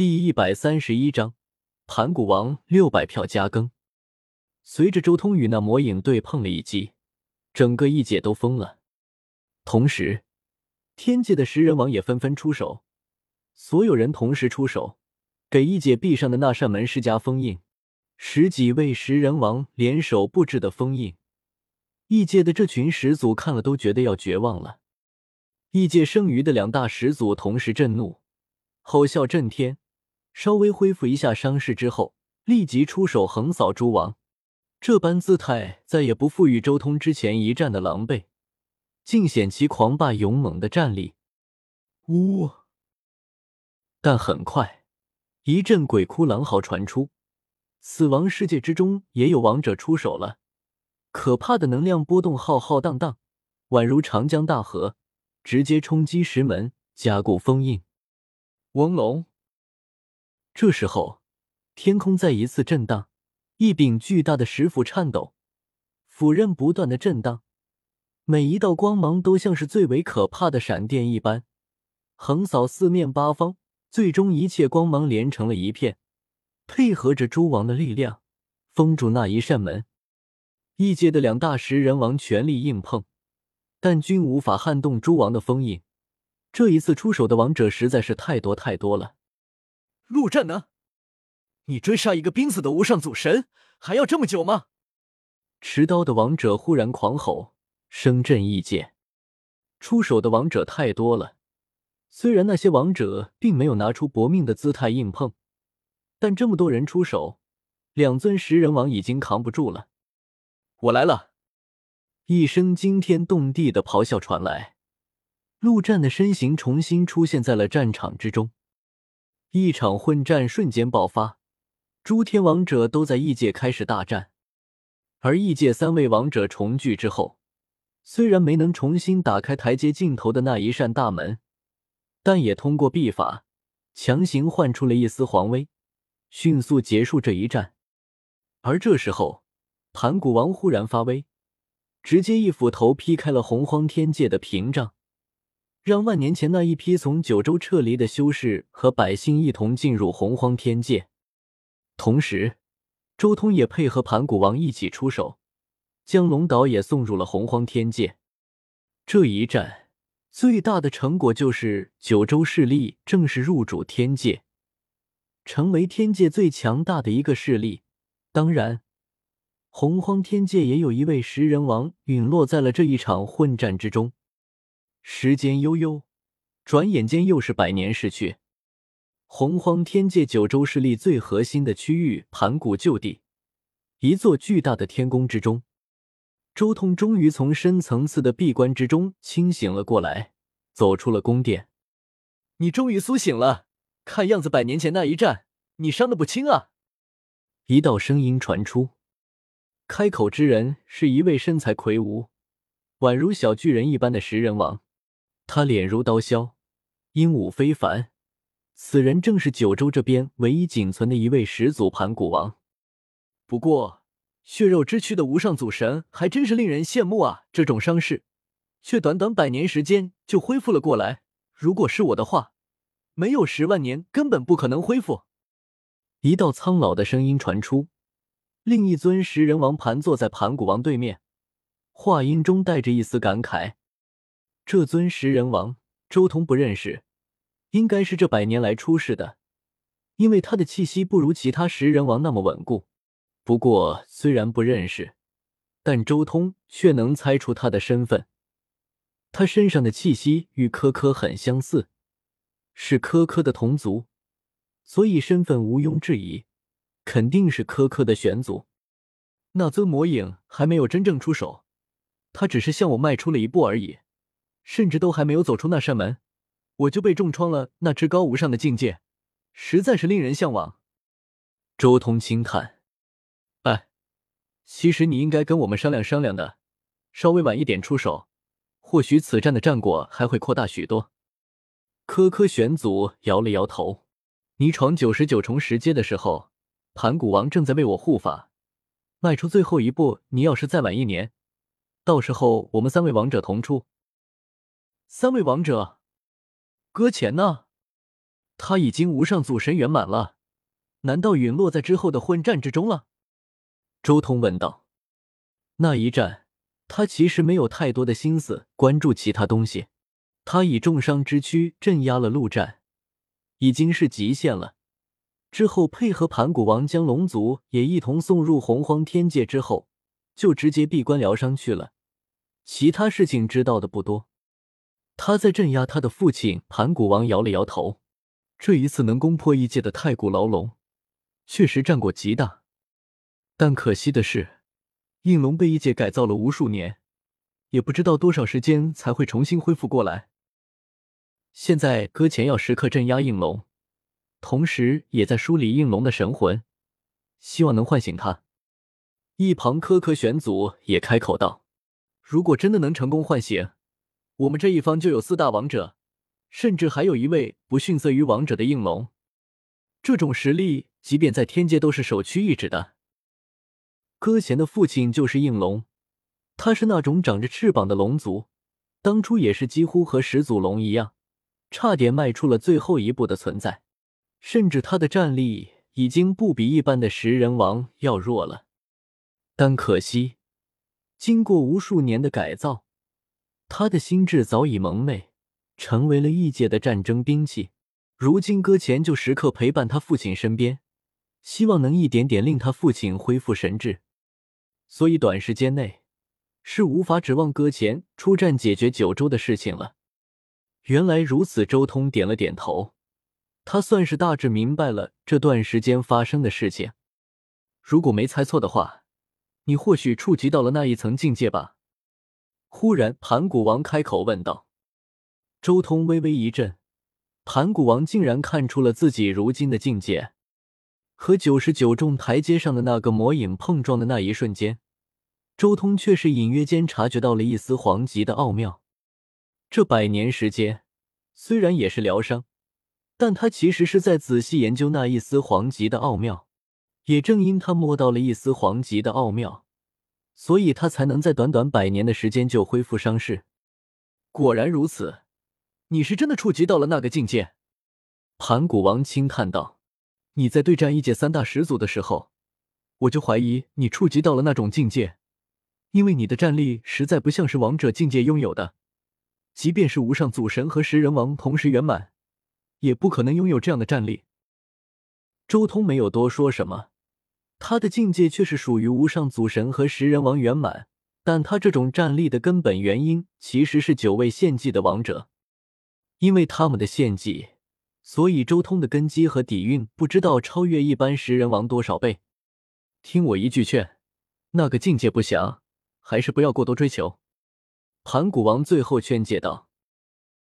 第一百三十一章，盘古王六百票加更。随着周通与那魔影对碰了一击，整个异界都疯了。同时，天界的食人王也纷纷出手，所有人同时出手，给异界壁上的那扇门施加封印。十几位食人王联手布置的封印，异界的这群始祖看了都觉得要绝望了。异界剩余的两大始祖同时震怒，吼啸震天，稍微恢复一下伤势之后，立即出手横扫诸王。这般姿态再也不负与周通之前一战的狼狈，尽显其狂霸勇猛的战力。呜！但很快，一阵鬼哭狼嚎传出。死亡世界之中也有王者出手了，可怕的能量波动浩浩荡荡，宛如长江大河，直接冲击石门，加固封印。王龙！这时候，天空再一次震荡，一柄巨大的石斧颤抖，斧刃不断的震荡，每一道光芒都像是最为可怕的闪电一般，横扫四面八方，最终一切光芒连成了一片。配合着诸王的力量，封住那一扇门。异界的两大食人王全力硬碰，但均无法撼动诸王的封印。这一次出手的王者实在是太多太多了。陆战呢？你追杀一个濒死的无上祖神，还要这么久吗？持刀的王者忽然狂吼，声震异界。出手的王者太多了，虽然那些王者并没有拿出搏命的姿态硬碰。但这么多人出手，两尊食人王已经扛不住了。我来了！一声惊天动地的咆哮传来，陆战的身形重新出现在了战场之中。一场混战瞬间爆发，诸天王者都在异界开始大战。而异界三位王者重聚之后，虽然没能重新打开台阶尽头的那一扇大门，但也通过秘法强行换出了一丝皇威。迅速结束这一战，而这时候，盘古王忽然发威，直接一斧头劈开了洪荒天界的屏障，让万年前那一批从九州撤离的修士和百姓一同进入洪荒天界。同时，周通也配合盘古王一起出手，将龙岛也送入了洪荒天界。这一战最大的成果就是九州势力正式入主天界。成为天界最强大的一个势力，当然，洪荒天界也有一位食人王陨落在了这一场混战之中。时间悠悠，转眼间又是百年逝去。洪荒天界九州势力最核心的区域盘古旧地，一座巨大的天宫之中，周通终于从深层次的闭关之中清醒了过来，走出了宫殿。你终于苏醒了。看样子，百年前那一战，你伤的不轻啊！一道声音传出，开口之人是一位身材魁梧、宛如小巨人一般的食人王，他脸如刀削，英武非凡。此人正是九州这边唯一仅存的一位始祖盘古王。不过，血肉之躯的无上祖神还真是令人羡慕啊！这种伤势，却短短百年时间就恢复了过来。如果是我的话，没有十万年，根本不可能恢复。一道苍老的声音传出，另一尊食人王盘坐在盘古王对面，话音中带着一丝感慨。这尊食人王，周通不认识，应该是这百年来出世的，因为他的气息不如其他食人王那么稳固。不过，虽然不认识，但周通却能猜出他的身份。他身上的气息与柯柯很相似。是柯柯的同族，所以身份毋庸置疑，肯定是柯柯的玄祖。那尊魔影还没有真正出手，他只是向我迈出了一步而已，甚至都还没有走出那扇门，我就被重创了。那至高无上的境界，实在是令人向往。周通轻叹：“哎，其实你应该跟我们商量商量的，稍微晚一点出手，或许此战的战果还会扩大许多。”科科玄祖摇了摇头：“你闯九十九重石阶的时候，盘古王正在为我护法，迈出最后一步。你要是再晚一年，到时候我们三位王者同出。三位王者，搁浅呢？”他已经无上祖神圆满了，难道陨落在之后的混战之中了？周通问道。那一战，他其实没有太多的心思关注其他东西，他以重伤之躯镇压了陆战，已经是极限了。之后配合盘古王将龙族也一同送入洪荒天界之后，就直接闭关疗伤去了。其他事情知道的不多。他在镇压他的父亲盘古王，摇了摇头。这一次能攻破异界的太古牢笼，确实战果极大。但可惜的是，应龙被异界改造了无数年，也不知道多少时间才会重新恢复过来。现在搁浅要时刻镇压应龙。同时，也在梳理应龙的神魂，希望能唤醒他。一旁科科玄祖也开口道：“如果真的能成功唤醒，我们这一方就有四大王者，甚至还有一位不逊色于王者的应龙。这种实力，即便在天界都是首屈一指的。”歌贤的父亲就是应龙，他是那种长着翅膀的龙族，当初也是几乎和始祖龙一样，差点迈出了最后一步的存在。甚至他的战力已经不比一般的食人王要弱了，但可惜，经过无数年的改造，他的心智早已蒙昧，成为了异界的战争兵器。如今搁浅就时刻陪伴他父亲身边，希望能一点点令他父亲恢复神智。所以短时间内是无法指望搁浅出战解决九州的事情了。原来如此，周通点了点头。他算是大致明白了这段时间发生的事情。如果没猜错的话，你或许触及到了那一层境界吧？忽然，盘古王开口问道。周通微微一震，盘古王竟然看出了自己如今的境界。和九十九重台阶上的那个魔影碰撞的那一瞬间，周通却是隐约间察觉到了一丝黄极的奥妙。这百年时间，虽然也是疗伤。但他其实是在仔细研究那一丝黄极的奥妙，也正因他摸到了一丝黄极的奥妙，所以他才能在短短百年的时间就恢复伤势。果然如此，你是真的触及到了那个境界。盘古王轻叹道：“你在对战异界三大始祖的时候，我就怀疑你触及到了那种境界，因为你的战力实在不像是王者境界拥有的，即便是无上祖神和食人王同时圆满。”也不可能拥有这样的战力。周通没有多说什么，他的境界却是属于无上祖神和食人王圆满，但他这种战力的根本原因其实是九位献祭的王者，因为他们的献祭，所以周通的根基和底蕴不知道超越一般食人王多少倍。听我一句劝，那个境界不详，还是不要过多追求。盘古王最后劝诫道。